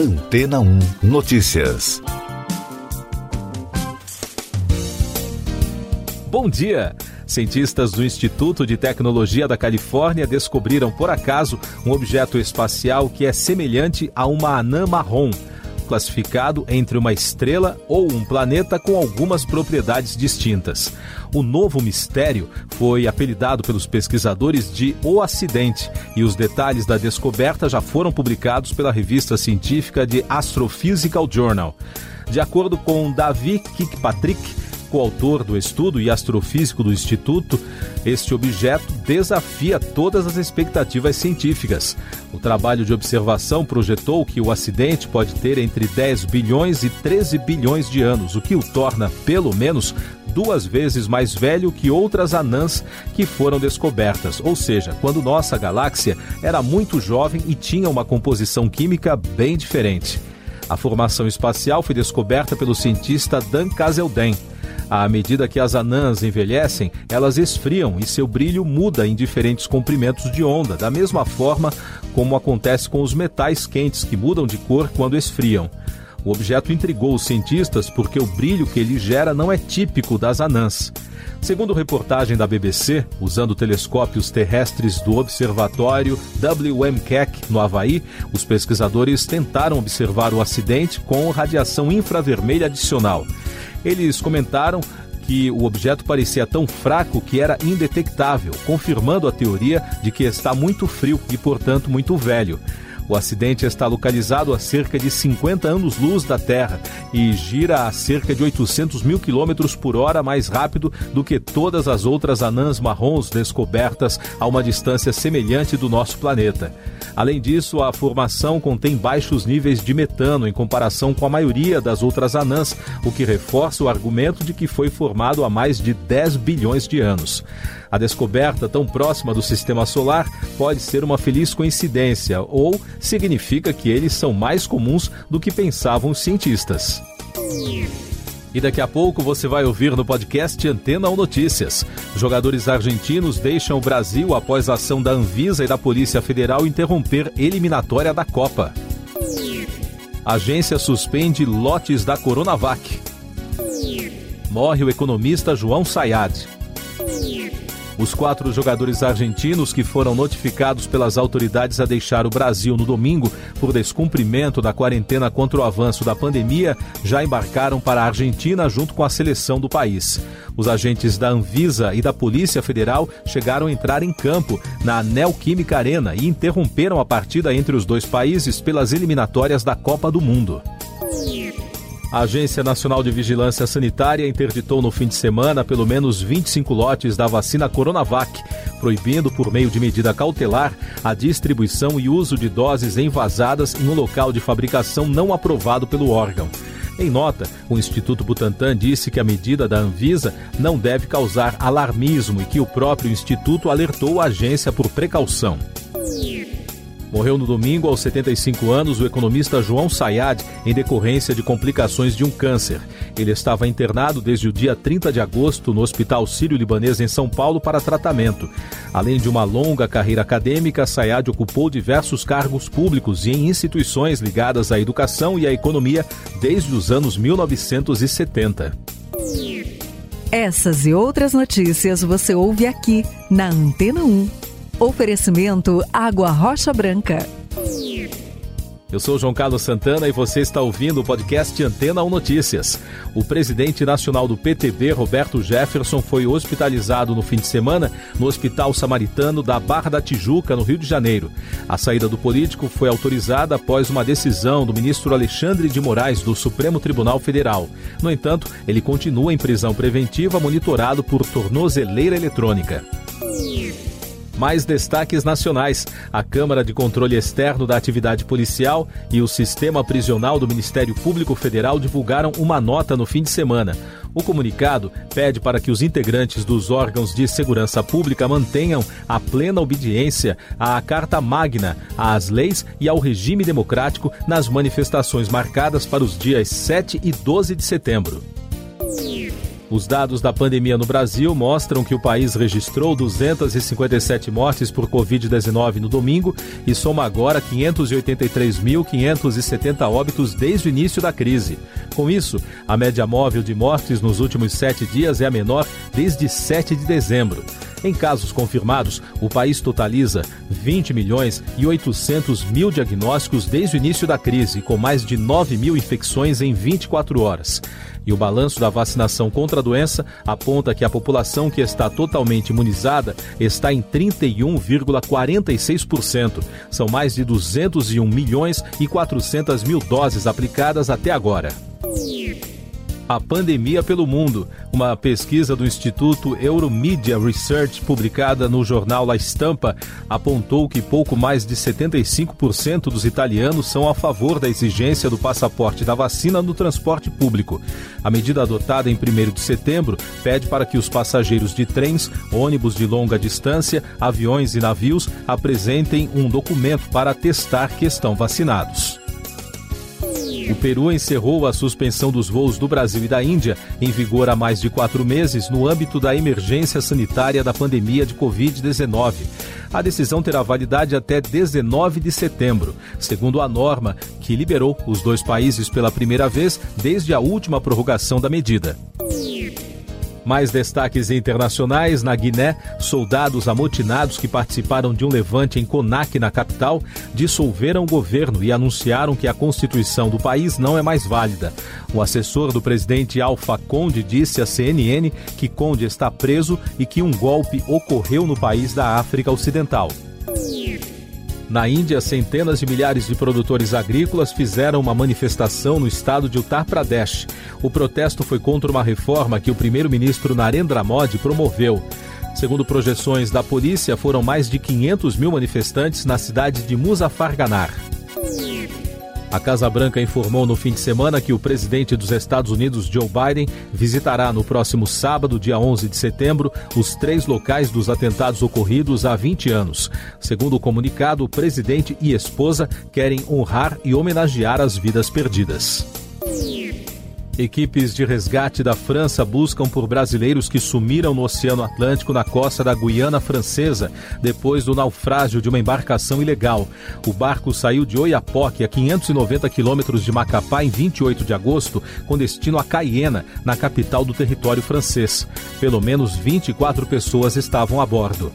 Antena 1 Notícias. Bom dia! Cientistas do Instituto de Tecnologia da Califórnia descobriram por acaso um objeto espacial que é semelhante a uma anã marrom classificado entre uma estrela ou um planeta com algumas propriedades distintas. O novo mistério foi apelidado pelos pesquisadores de O Acidente e os detalhes da descoberta já foram publicados pela revista científica de Astrophysical Journal. De acordo com Davi Kirkpatrick, coautor do estudo e astrofísico do Instituto, este objeto desafia todas as expectativas científicas. O trabalho de observação projetou que o acidente pode ter entre 10 bilhões e 13 bilhões de anos, o que o torna, pelo menos, duas vezes mais velho que outras anãs que foram descobertas, ou seja, quando nossa galáxia era muito jovem e tinha uma composição química bem diferente. A formação espacial foi descoberta pelo cientista Dan Caselden. À medida que as anãs envelhecem, elas esfriam e seu brilho muda em diferentes comprimentos de onda, da mesma forma como acontece com os metais quentes que mudam de cor quando esfriam. O objeto intrigou os cientistas porque o brilho que ele gera não é típico das anãs. Segundo reportagem da BBC, usando telescópios terrestres do observatório WM Keck, no Havaí, os pesquisadores tentaram observar o acidente com radiação infravermelha adicional. Eles comentaram que o objeto parecia tão fraco que era indetectável, confirmando a teoria de que está muito frio e, portanto, muito velho. O acidente está localizado a cerca de 50 anos-luz da Terra e gira a cerca de 800 mil quilômetros por hora mais rápido do que todas as outras anãs marrons descobertas a uma distância semelhante do nosso planeta. Além disso, a formação contém baixos níveis de metano em comparação com a maioria das outras anãs, o que reforça o argumento de que foi formado há mais de 10 bilhões de anos. A descoberta tão próxima do sistema solar pode ser uma feliz coincidência ou significa que eles são mais comuns do que pensavam os cientistas. E daqui a pouco você vai ouvir no podcast Antena ou Notícias. Jogadores argentinos deixam o Brasil após a ação da Anvisa e da Polícia Federal interromper eliminatória da Copa. Agência suspende lotes da Coronavac. Morre o economista João Sayad. Os quatro jogadores argentinos que foram notificados pelas autoridades a deixar o Brasil no domingo por descumprimento da quarentena contra o avanço da pandemia já embarcaram para a Argentina junto com a seleção do país. Os agentes da Anvisa e da Polícia Federal chegaram a entrar em campo na Neoquímica Arena e interromperam a partida entre os dois países pelas eliminatórias da Copa do Mundo. A Agência Nacional de Vigilância Sanitária interditou no fim de semana pelo menos 25 lotes da vacina Coronavac, proibindo, por meio de medida cautelar, a distribuição e uso de doses envasadas em um local de fabricação não aprovado pelo órgão. Em nota, o Instituto Butantan disse que a medida da Anvisa não deve causar alarmismo e que o próprio instituto alertou a agência por precaução. Morreu no domingo, aos 75 anos, o economista João Sayad, em decorrência de complicações de um câncer. Ele estava internado desde o dia 30 de agosto no Hospital Sírio-Libanês em São Paulo para tratamento. Além de uma longa carreira acadêmica, Sayad ocupou diversos cargos públicos e em instituições ligadas à educação e à economia desde os anos 1970. Essas e outras notícias você ouve aqui na Antena 1. Oferecimento Água Rocha Branca. Eu sou João Carlos Santana e você está ouvindo o podcast Antena 1 Notícias. O presidente nacional do PTB, Roberto Jefferson, foi hospitalizado no fim de semana no Hospital Samaritano da Barra da Tijuca, no Rio de Janeiro. A saída do político foi autorizada após uma decisão do ministro Alexandre de Moraes do Supremo Tribunal Federal. No entanto, ele continua em prisão preventiva, monitorado por tornozeleira eletrônica. Mais destaques nacionais: a Câmara de Controle Externo da Atividade Policial e o Sistema Prisional do Ministério Público Federal divulgaram uma nota no fim de semana. O comunicado pede para que os integrantes dos órgãos de segurança pública mantenham a plena obediência à Carta Magna, às leis e ao regime democrático nas manifestações marcadas para os dias 7 e 12 de setembro. Os dados da pandemia no Brasil mostram que o país registrou 257 mortes por Covid-19 no domingo e soma agora 583.570 óbitos desde o início da crise. Com isso, a média móvel de mortes nos últimos sete dias é a menor desde 7 de dezembro. Em casos confirmados, o país totaliza 20 milhões e 800 mil diagnósticos desde o início da crise, com mais de 9 mil infecções em 24 horas. E o balanço da vacinação contra a doença aponta que a população que está totalmente imunizada está em 31,46%. São mais de 201 milhões e 400 mil doses aplicadas até agora a pandemia pelo mundo. Uma pesquisa do Instituto Euromedia Research, publicada no jornal La Stampa, apontou que pouco mais de 75% dos italianos são a favor da exigência do passaporte da vacina no transporte público. A medida adotada em 1 de setembro pede para que os passageiros de trens, ônibus de longa distância, aviões e navios apresentem um documento para atestar que estão vacinados. O Peru encerrou a suspensão dos voos do Brasil e da Índia, em vigor há mais de quatro meses, no âmbito da emergência sanitária da pandemia de Covid-19. A decisão terá validade até 19 de setembro, segundo a norma que liberou os dois países pela primeira vez desde a última prorrogação da medida. Mais destaques internacionais: na Guiné, soldados amotinados que participaram de um levante em Conac, na capital, dissolveram o governo e anunciaram que a constituição do país não é mais válida. O assessor do presidente Alfa Conde disse à CNN que Conde está preso e que um golpe ocorreu no país da África Ocidental. Na Índia, centenas de milhares de produtores agrícolas fizeram uma manifestação no estado de Uttar Pradesh. O protesto foi contra uma reforma que o primeiro-ministro Narendra Modi promoveu. Segundo projeções da polícia, foram mais de 500 mil manifestantes na cidade de Muzaffarganar. A Casa Branca informou no fim de semana que o presidente dos Estados Unidos, Joe Biden, visitará no próximo sábado, dia 11 de setembro, os três locais dos atentados ocorridos há 20 anos. Segundo o comunicado, o presidente e esposa querem honrar e homenagear as vidas perdidas. Equipes de resgate da França buscam por brasileiros que sumiram no Oceano Atlântico na costa da Guiana Francesa, depois do naufrágio de uma embarcação ilegal. O barco saiu de Oiapoque, a 590 quilômetros de Macapá, em 28 de agosto, com destino a Cayena, na capital do território francês. Pelo menos 24 pessoas estavam a bordo.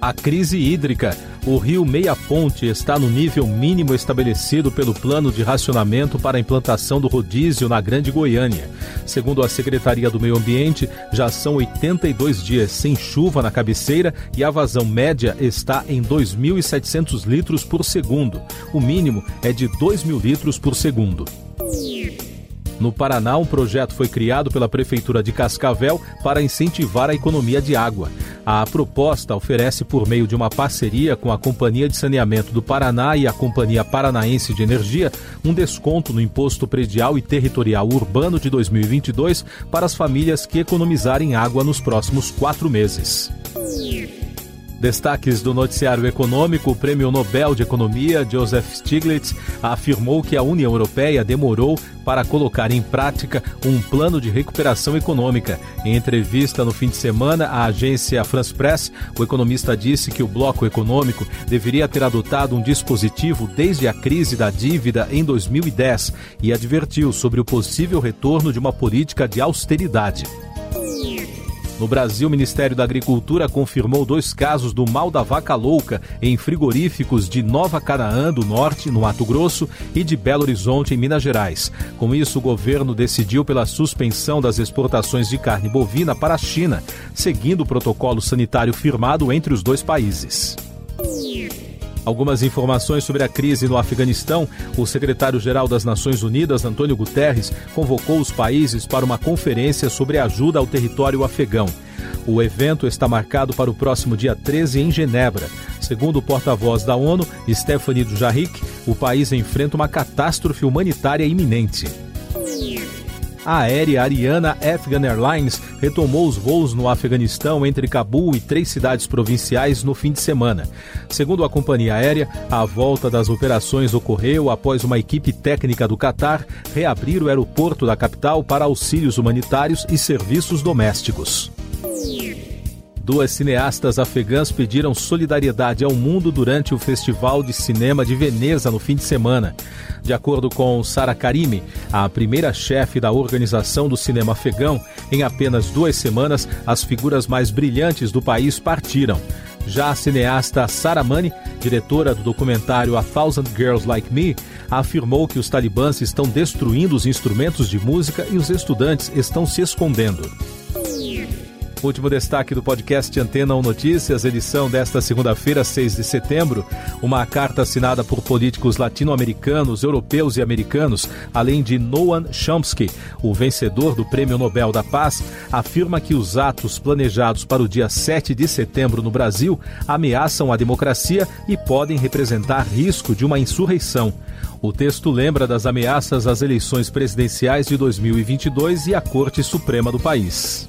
A crise hídrica. O rio Meia Ponte está no nível mínimo estabelecido pelo plano de racionamento para a implantação do rodízio na Grande Goiânia. Segundo a Secretaria do Meio Ambiente, já são 82 dias sem chuva na cabeceira e a vazão média está em 2.700 litros por segundo. O mínimo é de 2 mil litros por segundo. No Paraná, um projeto foi criado pela Prefeitura de Cascavel para incentivar a economia de água. A proposta oferece, por meio de uma parceria com a Companhia de Saneamento do Paraná e a Companhia Paranaense de Energia, um desconto no Imposto Predial e Territorial Urbano de 2022 para as famílias que economizarem água nos próximos quatro meses. Destaques do noticiário econômico: o Prêmio Nobel de Economia, Joseph Stiglitz, afirmou que a União Europeia demorou para colocar em prática um plano de recuperação econômica. Em entrevista no fim de semana à agência France Press, o economista disse que o bloco econômico deveria ter adotado um dispositivo desde a crise da dívida em 2010 e advertiu sobre o possível retorno de uma política de austeridade. No Brasil, o Ministério da Agricultura confirmou dois casos do mal da vaca louca em frigoríficos de Nova Canaã do Norte, no Mato Grosso, e de Belo Horizonte, em Minas Gerais. Com isso, o governo decidiu pela suspensão das exportações de carne bovina para a China, seguindo o protocolo sanitário firmado entre os dois países. Algumas informações sobre a crise no Afeganistão. O secretário-geral das Nações Unidas, Antônio Guterres, convocou os países para uma conferência sobre ajuda ao território afegão. O evento está marcado para o próximo dia 13 em Genebra. Segundo o porta-voz da ONU, Stephanie Dujarric, o país enfrenta uma catástrofe humanitária iminente. A aérea Ariana Afghan Airlines retomou os voos no Afeganistão entre Cabul e três cidades provinciais no fim de semana. Segundo a companhia aérea, a volta das operações ocorreu após uma equipe técnica do Catar reabrir o aeroporto da capital para auxílios humanitários e serviços domésticos. Duas cineastas afegãs pediram solidariedade ao mundo durante o Festival de Cinema de Veneza no fim de semana. De acordo com Sara Karimi, a primeira chefe da Organização do Cinema Afegão, em apenas duas semanas, as figuras mais brilhantes do país partiram. Já a cineasta Sara Mani, diretora do documentário A Thousand Girls Like Me, afirmou que os talibãs estão destruindo os instrumentos de música e os estudantes estão se escondendo. Último destaque do podcast Antena 1 Notícias, edição desta segunda-feira, 6 de setembro. Uma carta assinada por políticos latino-americanos, europeus e americanos, além de Noam Chomsky, o vencedor do Prêmio Nobel da Paz, afirma que os atos planejados para o dia 7 de setembro no Brasil ameaçam a democracia e podem representar risco de uma insurreição. O texto lembra das ameaças às eleições presidenciais de 2022 e à Corte Suprema do país.